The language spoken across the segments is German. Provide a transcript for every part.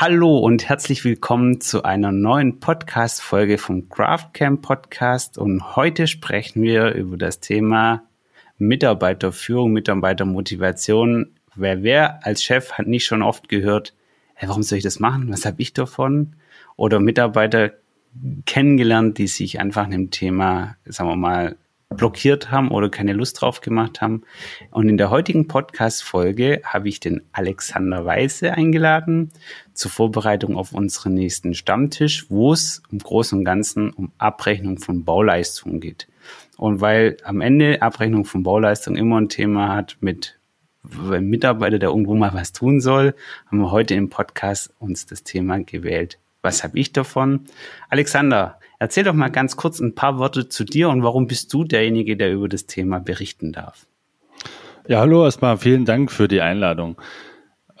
Hallo und herzlich willkommen zu einer neuen Podcast-Folge vom Craftcamp Podcast. Und heute sprechen wir über das Thema Mitarbeiterführung, Mitarbeitermotivation. Wer wer als Chef hat nicht schon oft gehört, hey, warum soll ich das machen? Was habe ich davon? Oder Mitarbeiter kennengelernt, die sich einfach einem Thema, sagen wir mal, blockiert haben oder keine Lust drauf gemacht haben. Und in der heutigen Podcast-Folge habe ich den Alexander Weiße eingeladen zur Vorbereitung auf unseren nächsten Stammtisch, wo es im Großen und Ganzen um Abrechnung von Bauleistungen geht. Und weil am Ende Abrechnung von Bauleistung immer ein Thema hat mit einem Mitarbeiter, der irgendwo mal was tun soll, haben wir heute im Podcast uns das Thema gewählt. Was habe ich davon? Alexander, Erzähl doch mal ganz kurz ein paar Worte zu dir und warum bist du derjenige, der über das Thema berichten darf? Ja, hallo, erstmal vielen Dank für die Einladung.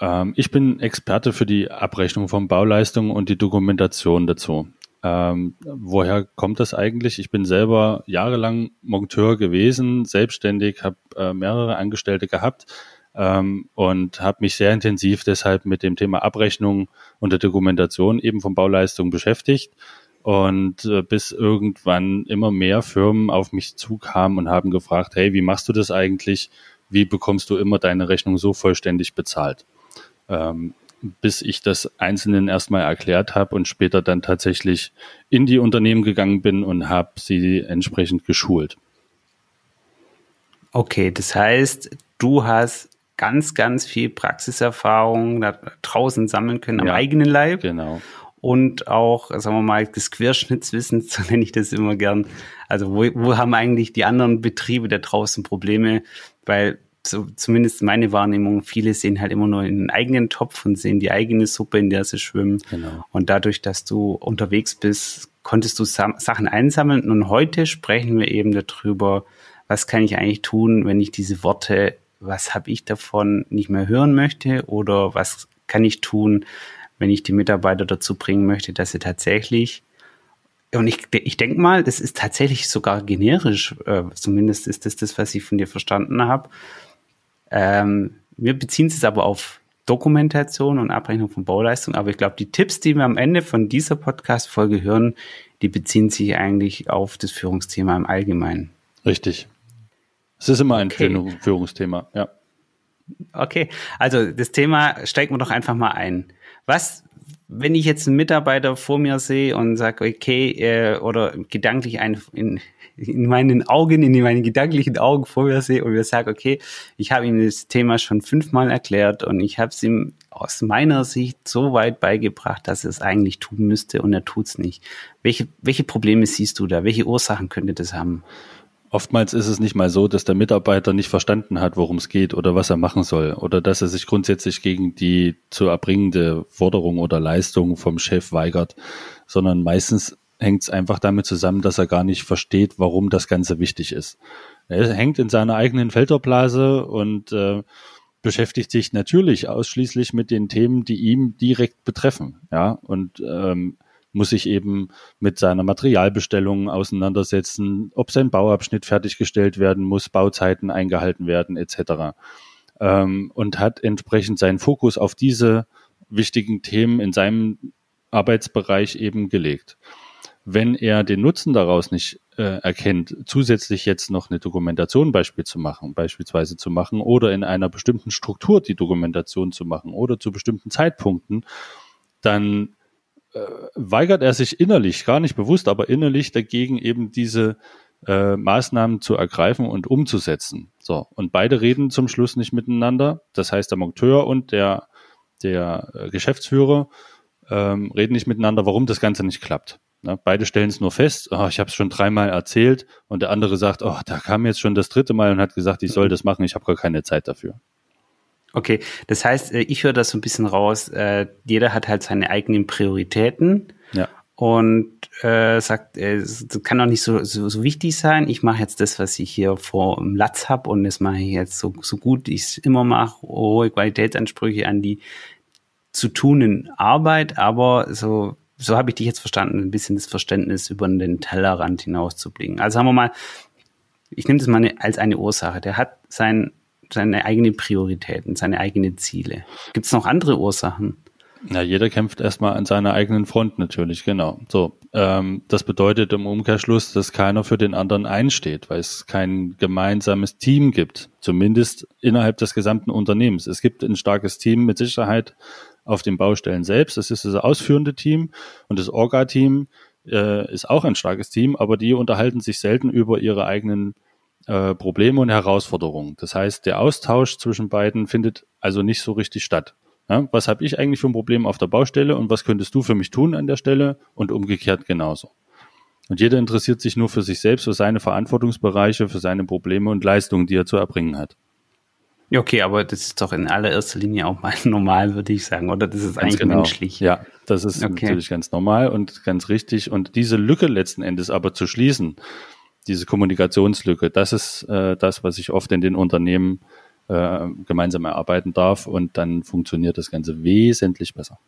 Ähm, ich bin Experte für die Abrechnung von Bauleistungen und die Dokumentation dazu. Ähm, woher kommt das eigentlich? Ich bin selber jahrelang Monteur gewesen, selbstständig, habe äh, mehrere Angestellte gehabt ähm, und habe mich sehr intensiv deshalb mit dem Thema Abrechnung und der Dokumentation eben von Bauleistungen beschäftigt und äh, bis irgendwann immer mehr Firmen auf mich zukamen und haben gefragt, hey, wie machst du das eigentlich? Wie bekommst du immer deine Rechnung so vollständig bezahlt? Ähm, bis ich das Einzelnen erstmal erklärt habe und später dann tatsächlich in die Unternehmen gegangen bin und habe sie entsprechend geschult. Okay, das heißt, du hast ganz, ganz viel Praxiserfahrung da draußen sammeln können am ja, eigenen Leib. Genau und auch, sagen wir mal, des Querschnittswissens, so nenne ich das immer gern. Also wo, wo haben eigentlich die anderen Betriebe da draußen Probleme? Weil so, zumindest meine Wahrnehmung, viele sehen halt immer nur in den eigenen Topf und sehen die eigene Suppe, in der sie schwimmen. Genau. Und dadurch, dass du unterwegs bist, konntest du Sachen einsammeln. Und heute sprechen wir eben darüber, was kann ich eigentlich tun, wenn ich diese Worte, was habe ich davon, nicht mehr hören möchte oder was kann ich tun, wenn ich die Mitarbeiter dazu bringen möchte, dass sie tatsächlich und ich, ich denke mal, das ist tatsächlich sogar generisch, äh, zumindest ist das das, was ich von dir verstanden habe. Ähm, wir beziehen es aber auf Dokumentation und Abrechnung von Bauleistung, aber ich glaube, die Tipps, die wir am Ende von dieser Podcast-Folge hören, die beziehen sich eigentlich auf das Führungsthema im Allgemeinen. Richtig. Es ist immer ein okay. Führungsthema, ja. Okay, also das Thema steigen wir doch einfach mal ein. Was, wenn ich jetzt einen Mitarbeiter vor mir sehe und sage, okay, äh, oder gedanklich ein, in, in meinen Augen, in meinen gedanklichen Augen vor mir sehe und mir sage, okay, ich habe ihm das Thema schon fünfmal erklärt und ich habe es ihm aus meiner Sicht so weit beigebracht, dass er es eigentlich tun müsste und er tut es nicht. Welche, welche Probleme siehst du da? Welche Ursachen könnte das haben? Oftmals ist es nicht mal so, dass der Mitarbeiter nicht verstanden hat, worum es geht oder was er machen soll oder dass er sich grundsätzlich gegen die zu erbringende Forderung oder Leistung vom Chef weigert, sondern meistens hängt es einfach damit zusammen, dass er gar nicht versteht, warum das Ganze wichtig ist. Er hängt in seiner eigenen Filterblase und äh, beschäftigt sich natürlich ausschließlich mit den Themen, die ihm direkt betreffen. Ja, und ähm, muss sich eben mit seiner Materialbestellung auseinandersetzen, ob sein Bauabschnitt fertiggestellt werden muss, Bauzeiten eingehalten werden etc. Ähm, und hat entsprechend seinen Fokus auf diese wichtigen Themen in seinem Arbeitsbereich eben gelegt. Wenn er den Nutzen daraus nicht äh, erkennt, zusätzlich jetzt noch eine Dokumentation Beispiel zu machen, beispielsweise zu machen oder in einer bestimmten Struktur die Dokumentation zu machen oder zu bestimmten Zeitpunkten, dann weigert er sich innerlich, gar nicht bewusst, aber innerlich dagegen eben diese äh, Maßnahmen zu ergreifen und umzusetzen. So, und beide reden zum Schluss nicht miteinander. Das heißt, der Monteur und der, der äh, Geschäftsführer ähm, reden nicht miteinander, warum das Ganze nicht klappt. Ne? Beide stellen es nur fest, oh, ich habe es schon dreimal erzählt und der andere sagt, oh, da kam jetzt schon das dritte Mal und hat gesagt, ich soll mhm. das machen, ich habe gar keine Zeit dafür. Okay, das heißt, äh, ich höre das so ein bisschen raus, äh, jeder hat halt seine eigenen Prioritäten. Ja. Und äh, sagt, äh, es kann doch nicht so, so, so wichtig sein. Ich mache jetzt das, was ich hier vor dem Latz habe und das mache ich jetzt so, so gut ich es immer mache, hohe Qualitätsansprüche an die zu tunen Arbeit, aber so, so habe ich dich jetzt verstanden, ein bisschen das Verständnis über den Tellerrand hinaus zu blicken. Also haben wir mal, ich nehme das mal als eine Ursache. Der hat sein seine eigenen Prioritäten, seine eigenen Ziele. Gibt es noch andere Ursachen? Na, jeder kämpft erstmal an seiner eigenen Front natürlich, genau. So, ähm, das bedeutet im Umkehrschluss, dass keiner für den anderen einsteht, weil es kein gemeinsames Team gibt, zumindest innerhalb des gesamten Unternehmens. Es gibt ein starkes Team mit Sicherheit auf den Baustellen selbst. Das ist das ausführende Team und das Orga-Team äh, ist auch ein starkes Team, aber die unterhalten sich selten über ihre eigenen äh, Probleme und Herausforderungen. Das heißt, der Austausch zwischen beiden findet also nicht so richtig statt. Ja, was habe ich eigentlich für ein Problem auf der Baustelle und was könntest du für mich tun an der Stelle und umgekehrt genauso. Und jeder interessiert sich nur für sich selbst, für seine Verantwortungsbereiche, für seine Probleme und Leistungen, die er zu erbringen hat. Ja, okay, aber das ist doch in allererster Linie auch mal normal, würde ich sagen, oder? Das ist ganz eigentlich genau. menschlich. Ja, das ist okay. natürlich ganz normal und ganz richtig. Und diese Lücke letzten Endes aber zu schließen, diese Kommunikationslücke, das ist äh, das, was ich oft in den Unternehmen äh, gemeinsam erarbeiten darf und dann funktioniert das Ganze wesentlich besser.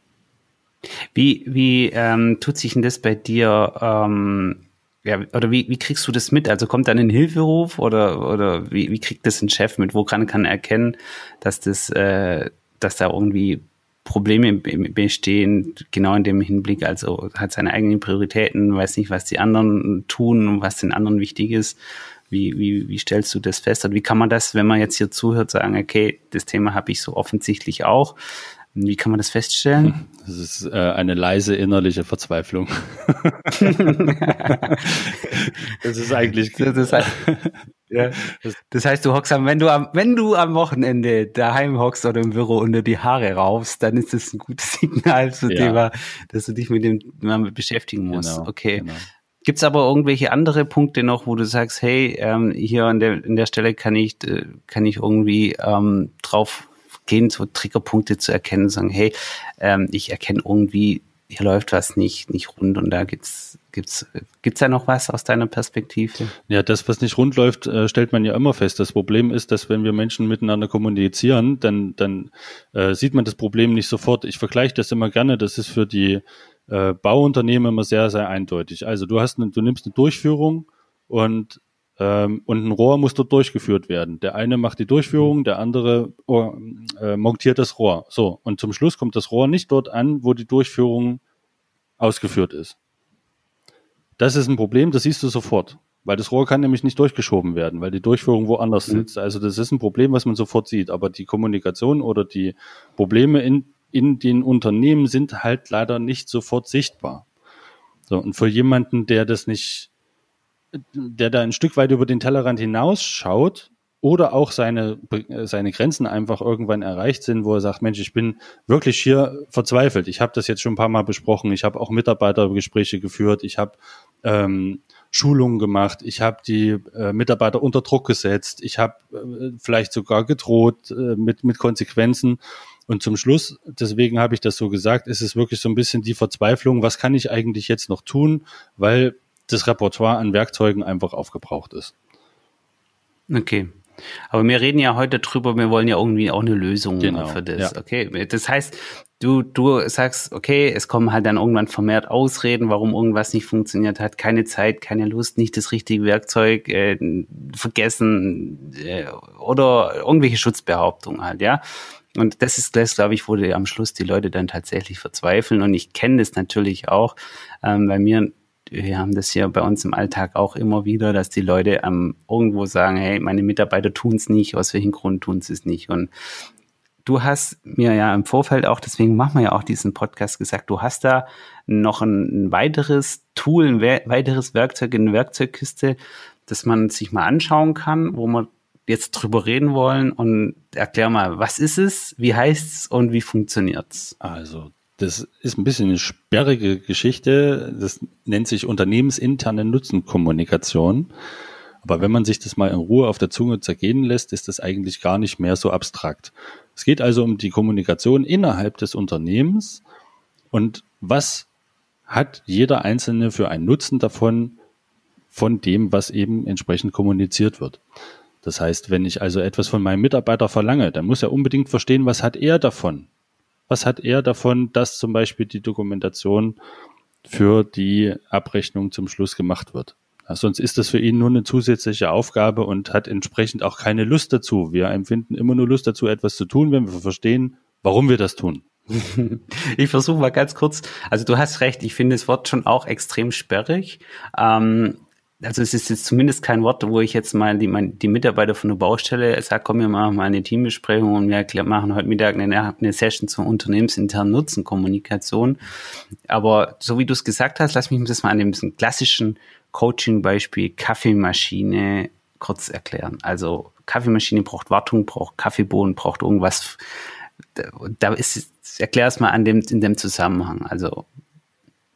Wie, wie ähm, tut sich denn das bei dir, ähm, ja, oder wie, wie kriegst du das mit? Also kommt dann ein Hilferuf oder, oder wie, wie kriegt das ein Chef mit? Woran kann er erkennen, dass das, äh, dass da irgendwie Probleme bestehen, genau in dem Hinblick, also hat seine eigenen Prioritäten, weiß nicht, was die anderen tun und was den anderen wichtig ist. Wie, wie, wie stellst du das fest? Und wie kann man das, wenn man jetzt hier zuhört, sagen, okay, das Thema habe ich so offensichtlich auch. Wie kann man das feststellen? Das ist äh, eine leise innerliche Verzweiflung. das ist eigentlich. Das, heißt, ja, das heißt, du hockst am, wenn du am, wenn du am Wochenende daheim hockst oder im Büro unter die Haare raufst, dann ist das ein gutes Signal zu ja. Thema, dass du dich mit dem beschäftigen musst. Genau, okay. Genau. Gibt es aber irgendwelche andere Punkte noch, wo du sagst, hey, ähm, hier an der, an der Stelle kann ich, äh, kann ich irgendwie ähm, drauf gehen, so Triggerpunkte zu erkennen, sagen, hey, ähm, ich erkenne irgendwie, hier läuft was nicht, nicht rund und da gibt's Gibt's, gibt's da noch was aus deiner Perspektive? Ja, das, was nicht rund läuft, äh, stellt man ja immer fest. Das Problem ist, dass wenn wir Menschen miteinander kommunizieren, dann, dann äh, sieht man das Problem nicht sofort. Ich vergleiche das immer gerne. Das ist für die äh, Bauunternehmen immer sehr, sehr eindeutig. Also du hast, eine, du nimmst eine Durchführung und ähm, und ein Rohr muss dort durchgeführt werden. Der eine macht die Durchführung, der andere oh, äh, montiert das Rohr. So und zum Schluss kommt das Rohr nicht dort an, wo die Durchführung ausgeführt ist. Das ist ein Problem, das siehst du sofort. Weil das Rohr kann nämlich nicht durchgeschoben werden, weil die Durchführung woanders mhm. sitzt. Also das ist ein Problem, was man sofort sieht. Aber die Kommunikation oder die Probleme in in den Unternehmen sind halt leider nicht sofort sichtbar. So, und für jemanden, der das nicht, der da ein Stück weit über den Tellerrand hinausschaut oder auch seine, seine Grenzen einfach irgendwann erreicht sind, wo er sagt, Mensch, ich bin wirklich hier verzweifelt. Ich habe das jetzt schon ein paar Mal besprochen. Ich habe auch Mitarbeitergespräche geführt. Ich habe ähm, Schulungen gemacht. Ich habe die äh, Mitarbeiter unter Druck gesetzt. Ich habe äh, vielleicht sogar gedroht äh, mit, mit Konsequenzen. Und zum Schluss, deswegen habe ich das so gesagt, ist es wirklich so ein bisschen die Verzweiflung, was kann ich eigentlich jetzt noch tun, weil das Repertoire an Werkzeugen einfach aufgebraucht ist. Okay. Aber wir reden ja heute drüber, wir wollen ja irgendwie auch eine Lösung genau, für das. Ja. Okay. Das heißt, du, du sagst, okay, es kommen halt dann irgendwann vermehrt Ausreden, warum irgendwas nicht funktioniert hat. Keine Zeit, keine Lust, nicht das richtige Werkzeug, äh, vergessen äh, oder irgendwelche Schutzbehauptungen halt, ja. Und das ist das, glaube ich, wo die, am Schluss die Leute dann tatsächlich verzweifeln. Und ich kenne das natürlich auch ähm, bei mir. Wir haben das hier bei uns im Alltag auch immer wieder, dass die Leute ähm, irgendwo sagen, hey, meine Mitarbeiter tun es nicht, aus welchem Grund tun sie es nicht. Und du hast mir ja im Vorfeld auch, deswegen machen wir ja auch diesen Podcast gesagt, du hast da noch ein, ein weiteres Tool, ein weiteres Werkzeug in der Werkzeugkiste, das man sich mal anschauen kann, wo man jetzt drüber reden wollen und erklär mal, was ist es, wie heißt es und wie funktioniert es? Also, das ist ein bisschen eine sperrige Geschichte. Das nennt sich unternehmensinterne Nutzenkommunikation. Aber wenn man sich das mal in Ruhe auf der Zunge zergehen lässt, ist das eigentlich gar nicht mehr so abstrakt. Es geht also um die Kommunikation innerhalb des Unternehmens und was hat jeder Einzelne für einen Nutzen davon, von dem, was eben entsprechend kommuniziert wird. Das heißt, wenn ich also etwas von meinem Mitarbeiter verlange, dann muss er unbedingt verstehen, was hat er davon? Was hat er davon, dass zum Beispiel die Dokumentation für die Abrechnung zum Schluss gemacht wird? Ja, sonst ist das für ihn nur eine zusätzliche Aufgabe und hat entsprechend auch keine Lust dazu. Wir empfinden immer nur Lust dazu, etwas zu tun, wenn wir verstehen, warum wir das tun. Ich versuche mal ganz kurz. Also du hast recht, ich finde das Wort schon auch extrem sperrig. Ähm, also es ist jetzt zumindest kein Wort, wo ich jetzt mal die, mein, die Mitarbeiter von der Baustelle sage, komm, wir machen mal eine Teambesprechung und wir machen heute Mittag eine, eine Session zur unternehmensinternen Nutzenkommunikation. Aber so wie du es gesagt hast, lass mich das mal an dem klassischen Coaching-Beispiel Kaffeemaschine kurz erklären. Also Kaffeemaschine braucht Wartung, braucht Kaffeebohnen, braucht irgendwas. Da ist, erklär es mal an dem, in dem Zusammenhang. Also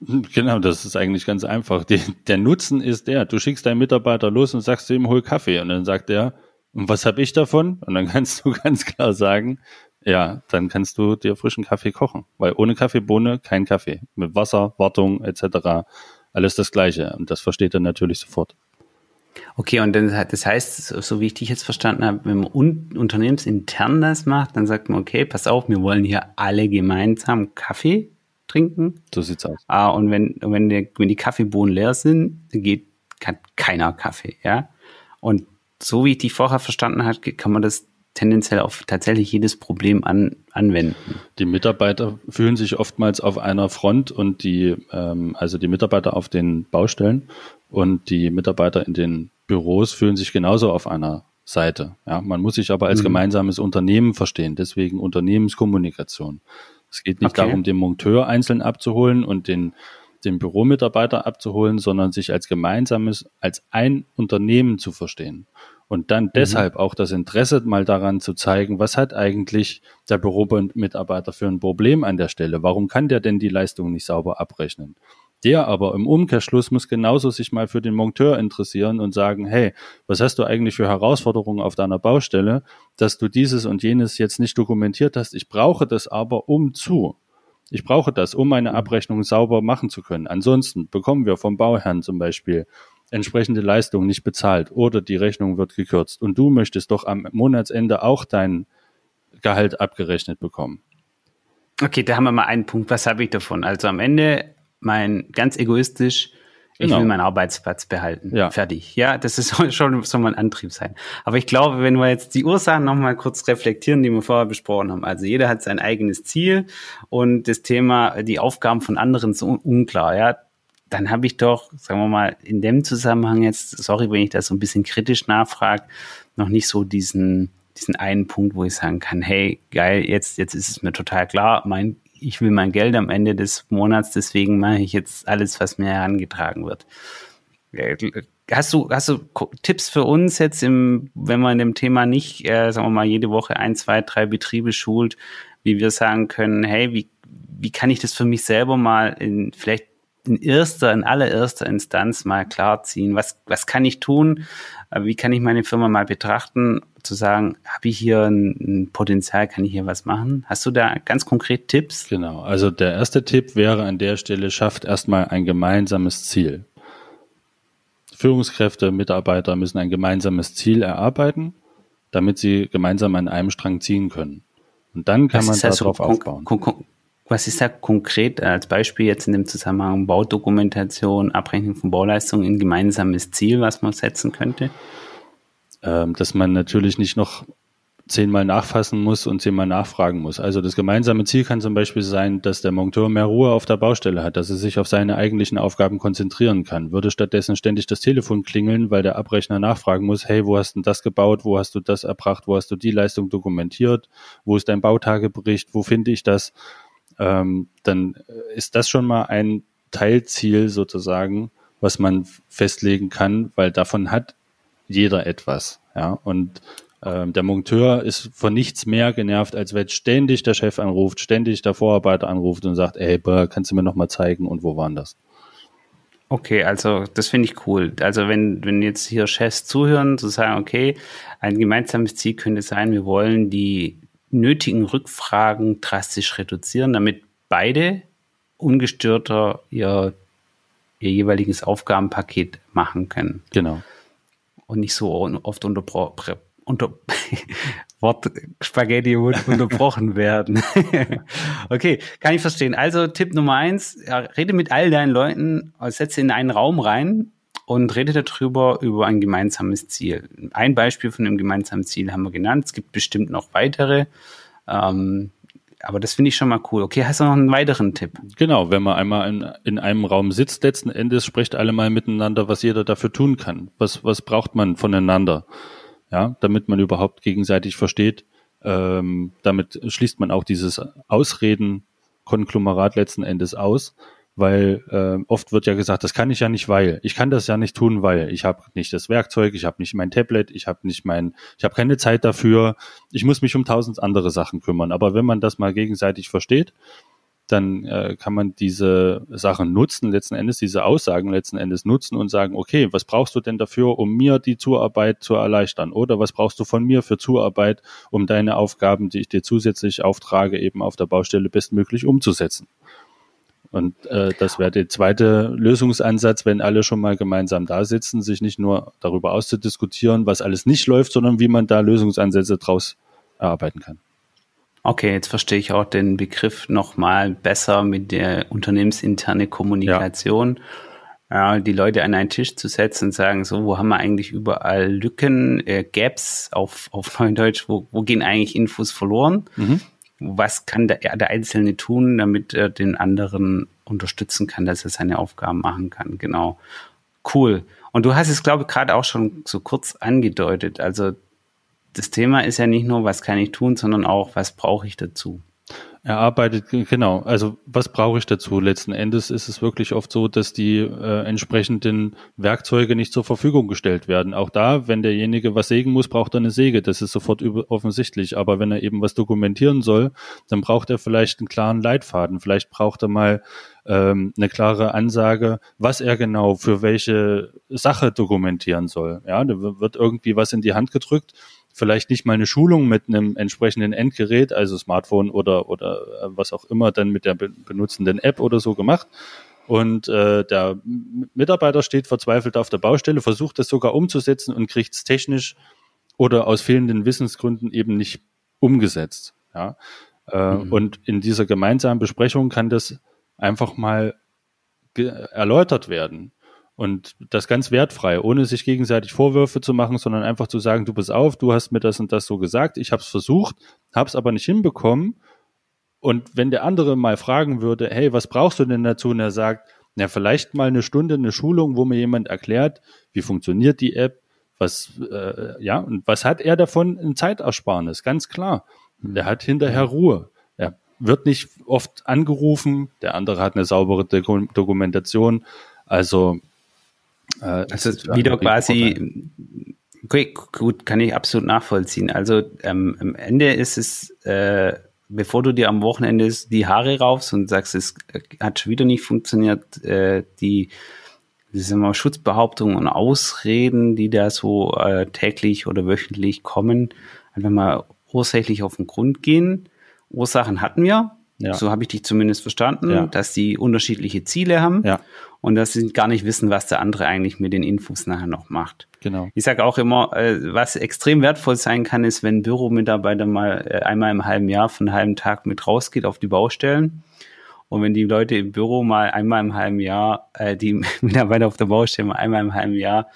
Genau, das ist eigentlich ganz einfach. Die, der Nutzen ist der, du schickst deinen Mitarbeiter los und sagst ihm, hol Kaffee. Und dann sagt er, und was habe ich davon? Und dann kannst du ganz klar sagen, ja, dann kannst du dir frischen Kaffee kochen. Weil ohne Kaffeebohne kein Kaffee. Mit Wasser, Wartung etc. alles das Gleiche. Und das versteht er natürlich sofort. Okay, und dann, das heißt, so wie ich dich jetzt verstanden habe, wenn man un unternehmensintern das macht, dann sagt man, okay, pass auf, wir wollen hier alle gemeinsam Kaffee trinken. So sieht's aus. Ah, und wenn, wenn, der, wenn die Kaffeebohnen leer sind, geht kann keiner Kaffee, ja. Und so wie ich dich vorher verstanden habe, kann man das tendenziell auf tatsächlich jedes Problem an, anwenden. Die Mitarbeiter fühlen sich oftmals auf einer Front und die, ähm, also die Mitarbeiter auf den Baustellen und die Mitarbeiter in den Büros fühlen sich genauso auf einer Seite. Ja, man muss sich aber als mhm. gemeinsames Unternehmen verstehen, deswegen Unternehmenskommunikation. Es geht nicht okay. darum, den Monteur einzeln abzuholen und den, den Büromitarbeiter abzuholen, sondern sich als gemeinsames, als ein Unternehmen zu verstehen. Und dann mhm. deshalb auch das Interesse mal daran zu zeigen, was hat eigentlich der Büromitarbeiter für ein Problem an der Stelle? Warum kann der denn die Leistung nicht sauber abrechnen? Der aber im Umkehrschluss muss genauso sich mal für den Monteur interessieren und sagen, hey, was hast du eigentlich für Herausforderungen auf deiner Baustelle, dass du dieses und jenes jetzt nicht dokumentiert hast. Ich brauche das aber um zu. Ich brauche das, um meine Abrechnung sauber machen zu können. Ansonsten bekommen wir vom Bauherrn zum Beispiel entsprechende Leistung nicht bezahlt oder die Rechnung wird gekürzt. Und du möchtest doch am Monatsende auch dein Gehalt abgerechnet bekommen. Okay, da haben wir mal einen Punkt. Was habe ich davon? Also am Ende mein ganz egoistisch, ich genau. will meinen Arbeitsplatz behalten. Ja. Fertig. Ja, das ist schon so mein Antrieb sein. Aber ich glaube, wenn wir jetzt die Ursachen nochmal kurz reflektieren, die wir vorher besprochen haben. Also jeder hat sein eigenes Ziel und das Thema, die Aufgaben von anderen sind unklar. Ja, dann habe ich doch, sagen wir mal, in dem Zusammenhang jetzt, sorry, wenn ich das so ein bisschen kritisch nachfrage, noch nicht so diesen, diesen einen Punkt, wo ich sagen kann, hey, geil, jetzt, jetzt ist es mir total klar, mein ich will mein Geld am Ende des Monats, deswegen mache ich jetzt alles, was mir herangetragen wird. Hast du, hast du Tipps für uns jetzt, im, wenn man in dem Thema nicht, äh, sagen wir mal, jede Woche ein, zwei, drei Betriebe schult, wie wir sagen können, hey, wie, wie kann ich das für mich selber mal in vielleicht in erster, in allererster Instanz mal klarziehen? Was, was kann ich tun? Äh, wie kann ich meine Firma mal betrachten? Zu sagen, habe ich hier ein, Potenzial, kann ich hier was machen? Hast du da ganz konkret Tipps? Genau. Also der erste Tipp wäre an der Stelle, schafft erstmal ein gemeinsames Ziel. Führungskräfte, Mitarbeiter müssen ein gemeinsames Ziel erarbeiten, damit sie gemeinsam an einem Strang ziehen können. Und dann kann was man darauf so aufbauen. Was ist da konkret als Beispiel jetzt in dem Zusammenhang Baudokumentation, Abrechnung von Bauleistungen ein gemeinsames Ziel, was man setzen könnte? Ähm, dass man natürlich nicht noch zehnmal nachfassen muss und zehnmal nachfragen muss. Also das gemeinsame Ziel kann zum Beispiel sein, dass der Monteur mehr Ruhe auf der Baustelle hat, dass er sich auf seine eigentlichen Aufgaben konzentrieren kann. Würde stattdessen ständig das Telefon klingeln, weil der Abrechner nachfragen muss, hey, wo hast du das gebaut, wo hast du das erbracht, wo hast du die Leistung dokumentiert, wo ist dein Bautagebericht, wo finde ich das? Ähm, dann ist das schon mal ein Teilziel sozusagen, was man festlegen kann, weil davon hat jeder etwas. Ja, und ähm, der Monteur ist von nichts mehr genervt, als wenn ständig der Chef anruft, ständig der Vorarbeiter anruft und sagt, ey, kannst du mir noch mal zeigen und wo waren das? Okay, also das finde ich cool. Also wenn, wenn jetzt hier Chefs zuhören, zu sagen, okay, ein gemeinsames Ziel könnte sein, wir wollen die nötigen Rückfragen drastisch reduzieren, damit beide ungestörter ihr, ihr jeweiliges Aufgabenpaket machen können. Genau. Und nicht so oft unterbrochen. Unter Wort Spaghetti unterbrochen werden. okay, kann ich verstehen. Also Tipp Nummer eins, rede mit all deinen Leuten, setze in einen Raum rein und rede darüber über ein gemeinsames Ziel. Ein Beispiel von einem gemeinsamen Ziel haben wir genannt. Es gibt bestimmt noch weitere. Ähm, aber das finde ich schon mal cool. Okay, hast du noch einen weiteren Tipp? Genau, wenn man einmal in, in einem Raum sitzt, letzten Endes sprecht alle mal miteinander, was jeder dafür tun kann. Was, was braucht man voneinander? Ja, damit man überhaupt gegenseitig versteht. Ähm, damit schließt man auch dieses Ausreden-Konglomerat letzten Endes aus weil äh, oft wird ja gesagt, das kann ich ja nicht, weil ich kann das ja nicht tun, weil ich habe nicht das Werkzeug, ich habe nicht mein Tablet, ich habe nicht mein, ich habe keine Zeit dafür, ich muss mich um tausend andere Sachen kümmern. Aber wenn man das mal gegenseitig versteht, dann äh, kann man diese Sachen nutzen, letzten Endes diese Aussagen letzten Endes nutzen und sagen, okay, was brauchst du denn dafür, um mir die Zuarbeit zu erleichtern? Oder was brauchst du von mir für Zuarbeit, um deine Aufgaben, die ich dir zusätzlich auftrage, eben auf der Baustelle bestmöglich umzusetzen? Und äh, das wäre der zweite Lösungsansatz, wenn alle schon mal gemeinsam da sitzen, sich nicht nur darüber auszudiskutieren, was alles nicht läuft, sondern wie man da Lösungsansätze draus erarbeiten kann. Okay, jetzt verstehe ich auch den Begriff nochmal besser mit der unternehmensinterne Kommunikation. Ja. die Leute an einen Tisch zu setzen und sagen, so, wo haben wir eigentlich überall Lücken, äh, Gaps auf, auf Neudeutsch, wo, wo gehen eigentlich Infos verloren? Mhm was kann der, der Einzelne tun, damit er den anderen unterstützen kann, dass er seine Aufgaben machen kann. Genau. Cool. Und du hast es, glaube ich, gerade auch schon so kurz angedeutet. Also das Thema ist ja nicht nur, was kann ich tun, sondern auch, was brauche ich dazu erarbeitet, genau. Also was brauche ich dazu? Letzten Endes ist es wirklich oft so, dass die äh, entsprechenden Werkzeuge nicht zur Verfügung gestellt werden. Auch da, wenn derjenige was sägen muss, braucht er eine Säge. Das ist sofort offensichtlich. Aber wenn er eben was dokumentieren soll, dann braucht er vielleicht einen klaren Leitfaden. Vielleicht braucht er mal ähm, eine klare Ansage, was er genau für welche Sache dokumentieren soll. Ja, da wird irgendwie was in die Hand gedrückt vielleicht nicht mal eine Schulung mit einem entsprechenden Endgerät, also Smartphone oder, oder äh, was auch immer, dann mit der benutzenden App oder so gemacht. Und äh, der Mitarbeiter steht verzweifelt auf der Baustelle, versucht das sogar umzusetzen und kriegt es technisch oder aus fehlenden Wissensgründen eben nicht umgesetzt. Ja? Äh, mhm. Und in dieser gemeinsamen Besprechung kann das einfach mal erläutert werden. Und das ganz wertfrei, ohne sich gegenseitig Vorwürfe zu machen, sondern einfach zu sagen, du bist auf, du hast mir das und das so gesagt, ich habe es versucht, habe es aber nicht hinbekommen. Und wenn der andere mal fragen würde, hey, was brauchst du denn dazu? Und er sagt, na, vielleicht mal eine Stunde, eine Schulung, wo mir jemand erklärt, wie funktioniert die App, was, äh, ja, und was hat er davon? Ein Zeitersparnis, ganz klar. Der hat hinterher Ruhe. Er wird nicht oft angerufen, der andere hat eine saubere Dokumentation. Also äh, also wieder quasi, okay, gut, kann ich absolut nachvollziehen. Also ähm, am Ende ist es, äh, bevor du dir am Wochenende die Haare raufst und sagst, es hat schon wieder nicht funktioniert, äh, die sagen wir, Schutzbehauptungen und Ausreden, die da so äh, täglich oder wöchentlich kommen, einfach mal ursächlich auf den Grund gehen. Ursachen hatten wir, ja. So habe ich dich zumindest verstanden, ja. dass die unterschiedliche Ziele haben ja. und dass sie gar nicht wissen, was der andere eigentlich mit den Infos nachher noch macht. Genau. Ich sage auch immer, äh, was extrem wertvoll sein kann, ist, wenn ein Büromitarbeiter mal äh, einmal im halben Jahr für einen halben Tag mit rausgeht auf die Baustellen. Und wenn die Leute im Büro mal einmal im halben Jahr, äh, die Mitarbeiter auf der Baustelle mal einmal im halben Jahr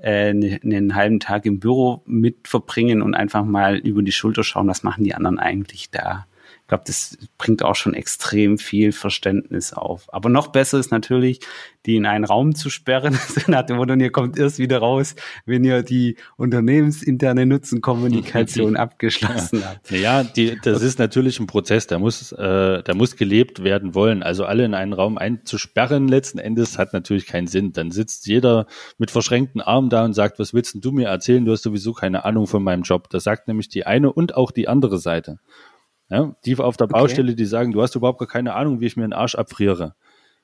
äh, ne, einen halben Tag im Büro mit verbringen und einfach mal über die Schulter schauen, was machen die anderen eigentlich da ich glaube, das bringt auch schon extrem viel Verständnis auf. Aber noch besser ist natürlich, die in einen Raum zu sperren, nach dem Motto, ihr kommt erst wieder raus, wenn ihr die unternehmensinterne Nutzenkommunikation abgeschlossen habt. Ja, die, das ist natürlich ein Prozess, der muss, äh, der muss gelebt werden wollen. Also alle in einen Raum einzusperren letzten Endes hat natürlich keinen Sinn. Dann sitzt jeder mit verschränkten Armen da und sagt, was willst du mir erzählen? Du hast sowieso keine Ahnung von meinem Job. Das sagt nämlich die eine und auch die andere Seite. Ja, die auf der Baustelle, okay. die sagen, du hast überhaupt gar keine Ahnung, wie ich mir den Arsch abfriere.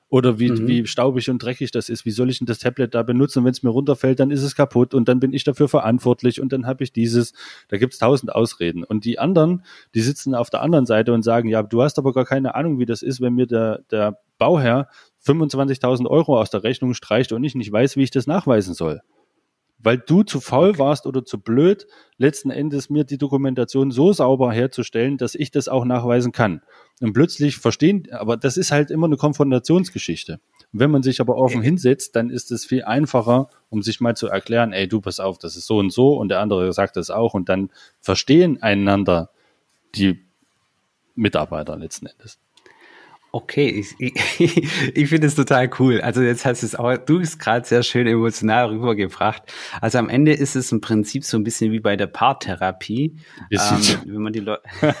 Oder wie, mhm. wie staubig und dreckig das ist. Wie soll ich denn das Tablet da benutzen? Wenn es mir runterfällt, dann ist es kaputt und dann bin ich dafür verantwortlich und dann habe ich dieses. Da gibt's tausend Ausreden. Und die anderen, die sitzen auf der anderen Seite und sagen, ja, du hast aber gar keine Ahnung, wie das ist, wenn mir der, der Bauherr 25.000 Euro aus der Rechnung streicht und ich nicht weiß, wie ich das nachweisen soll weil du zu faul okay. warst oder zu blöd, letzten Endes mir die Dokumentation so sauber herzustellen, dass ich das auch nachweisen kann. Und plötzlich verstehen, aber das ist halt immer eine Konfrontationsgeschichte. Und wenn man sich aber offen hinsetzt, dann ist es viel einfacher, um sich mal zu erklären, ey, du pass auf, das ist so und so und der andere sagt das auch und dann verstehen einander die Mitarbeiter letzten Endes. Okay, ich, ich, ich finde es total cool. Also jetzt hast du es auch, du bist gerade sehr schön emotional rübergebracht. Also am Ende ist es im Prinzip so ein bisschen wie bei der Paartherapie. Ähm, wenn man die Leute, wenn,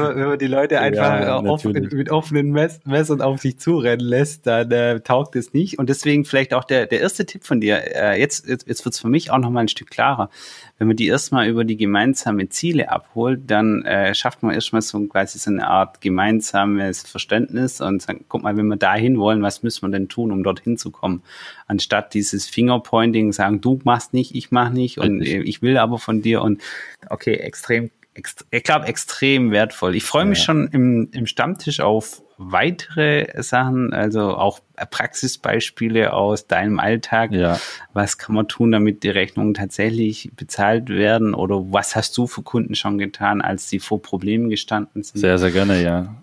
man, wenn man die Leute einfach ja, offen, mit offenen Mess Messern auf sich zurennen lässt, dann äh, taugt es nicht. Und deswegen vielleicht auch der, der erste Tipp von dir. Äh, jetzt, jetzt, jetzt wird es für mich auch noch mal ein Stück klarer wenn man die erstmal über die gemeinsamen Ziele abholt, dann äh, schafft man erstmal so quasi so eine Art gemeinsames Verständnis und sagt, guck mal, wenn wir dahin wollen, was müssen wir denn tun, um dorthin zu kommen? Anstatt dieses Fingerpointing, sagen, du machst nicht, ich mach nicht und ich will aber von dir und okay, extrem ich glaube, extrem wertvoll. Ich freue mich ja. schon im, im Stammtisch auf weitere Sachen, also auch Praxisbeispiele aus deinem Alltag. Ja. Was kann man tun, damit die Rechnungen tatsächlich bezahlt werden? Oder was hast du für Kunden schon getan, als sie vor Problemen gestanden sind? Sehr, sehr gerne, ja.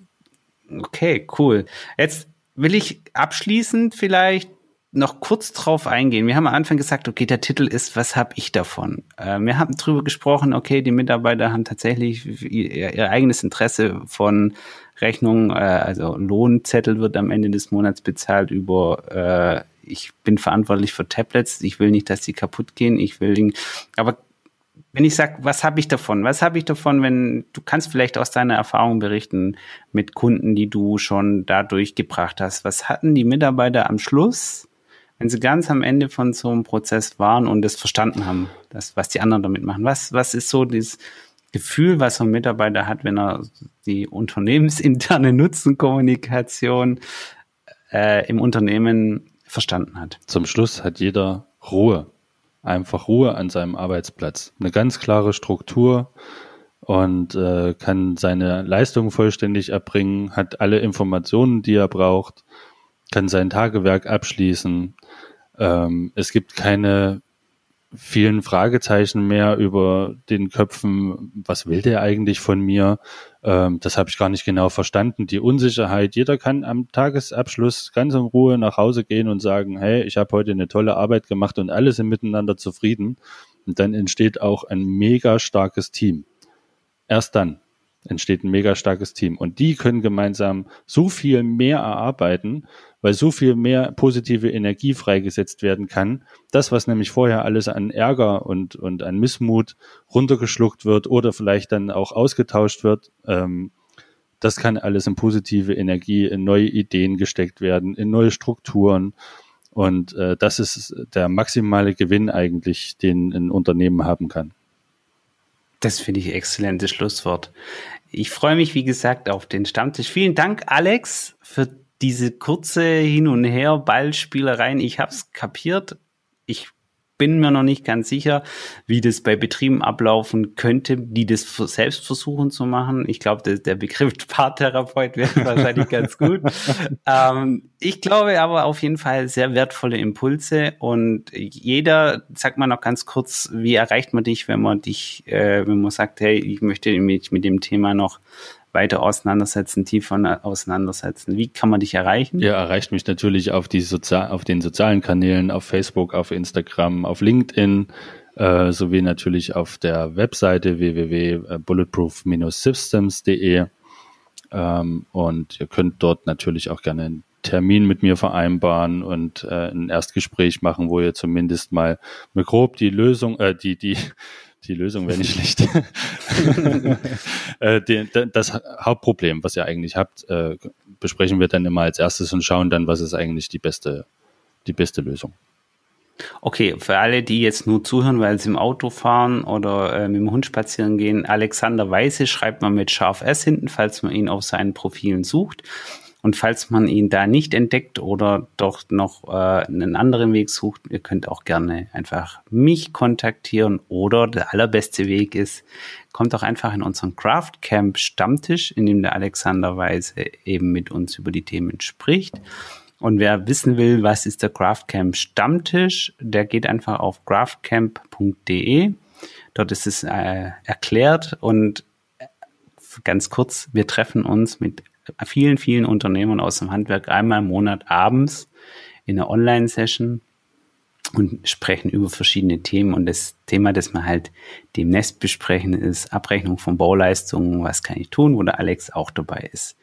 Okay, cool. Jetzt will ich abschließend vielleicht noch kurz drauf eingehen. Wir haben am Anfang gesagt, okay, der Titel ist, was habe ich davon? Äh, wir haben drüber gesprochen, okay, die Mitarbeiter haben tatsächlich ihr, ihr eigenes Interesse von Rechnungen, äh, also Lohnzettel wird am Ende des Monats bezahlt über, äh, ich bin verantwortlich für Tablets, ich will nicht, dass die kaputt gehen, ich will, den, aber wenn ich sage, was habe ich davon? Was habe ich davon, wenn du kannst vielleicht aus deiner Erfahrung berichten mit Kunden, die du schon dadurch gebracht hast? Was hatten die Mitarbeiter am Schluss wenn sie ganz am Ende von so einem Prozess waren und es verstanden haben, das, was die anderen damit machen. Was, was ist so dieses Gefühl, was so ein Mitarbeiter hat, wenn er die unternehmensinterne Nutzenkommunikation äh, im Unternehmen verstanden hat? Zum Schluss hat jeder Ruhe. Einfach Ruhe an seinem Arbeitsplatz. Eine ganz klare Struktur, und äh, kann seine Leistung vollständig erbringen, hat alle Informationen, die er braucht, kann sein Tagewerk abschließen. Ähm, es gibt keine vielen Fragezeichen mehr über den Köpfen, was will der eigentlich von mir? Ähm, das habe ich gar nicht genau verstanden. Die Unsicherheit, jeder kann am Tagesabschluss ganz in Ruhe nach Hause gehen und sagen, hey, ich habe heute eine tolle Arbeit gemacht und alle sind miteinander zufrieden. Und dann entsteht auch ein mega starkes Team. Erst dann entsteht ein mega starkes Team. Und die können gemeinsam so viel mehr erarbeiten, weil so viel mehr positive Energie freigesetzt werden kann. Das, was nämlich vorher alles an Ärger und, und an Missmut runtergeschluckt wird oder vielleicht dann auch ausgetauscht wird, ähm, das kann alles in positive Energie, in neue Ideen gesteckt werden, in neue Strukturen. Und äh, das ist der maximale Gewinn eigentlich, den ein Unternehmen haben kann. Das finde ich exzellentes Schlusswort. Ich freue mich, wie gesagt, auf den Stammtisch. Vielen Dank, Alex, für diese kurze Hin- und Her-Ballspielereien. Ich habe es kapiert. Ich bin mir noch nicht ganz sicher, wie das bei Betrieben ablaufen könnte, die das selbst versuchen zu machen. Ich glaube, der, Begriff Paartherapeut wäre wahrscheinlich ganz gut. Ähm, ich glaube aber auf jeden Fall sehr wertvolle Impulse und jeder, sag mal noch ganz kurz, wie erreicht man dich, wenn man dich, äh, wenn man sagt, hey, ich möchte mich mit dem Thema noch weiter auseinandersetzen, tiefer auseinandersetzen. Wie kann man dich erreichen? Ihr erreicht mich natürlich auf, die Sozial auf den sozialen Kanälen, auf Facebook, auf Instagram, auf LinkedIn, äh, sowie natürlich auf der Webseite www.bulletproof-systems.de. Ähm, und ihr könnt dort natürlich auch gerne einen Termin mit mir vereinbaren und äh, ein Erstgespräch machen, wo ihr zumindest mal grob die Lösung, äh, die, die, die Lösung wäre nicht schlecht. äh, das Hauptproblem, was ihr eigentlich habt, äh, besprechen wir dann immer als erstes und schauen dann, was ist eigentlich die beste, die beste Lösung. Okay, für alle, die jetzt nur zuhören, weil sie im Auto fahren oder äh, mit dem Hund spazieren gehen, Alexander Weiße schreibt man mit scharf S hinten, falls man ihn auf seinen Profilen sucht. Und falls man ihn da nicht entdeckt oder doch noch äh, einen anderen Weg sucht, ihr könnt auch gerne einfach mich kontaktieren oder der allerbeste Weg ist, kommt auch einfach in unseren Craft Camp Stammtisch, in dem der Alexander Weise eben mit uns über die Themen spricht. Und wer wissen will, was ist der Craft Camp Stammtisch, der geht einfach auf craftcamp.de. Dort ist es äh, erklärt und äh, ganz kurz, wir treffen uns mit vielen, vielen Unternehmern aus dem Handwerk einmal im Monat abends in einer Online-Session und sprechen über verschiedene Themen. Und das Thema, das wir halt demnächst besprechen, ist Abrechnung von Bauleistungen. Was kann ich tun, wo der Alex auch dabei ist.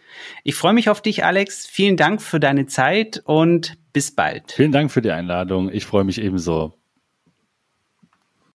Ich freue mich auf dich, Alex. Vielen Dank für deine Zeit und bis bald. Vielen Dank für die Einladung. Ich freue mich ebenso.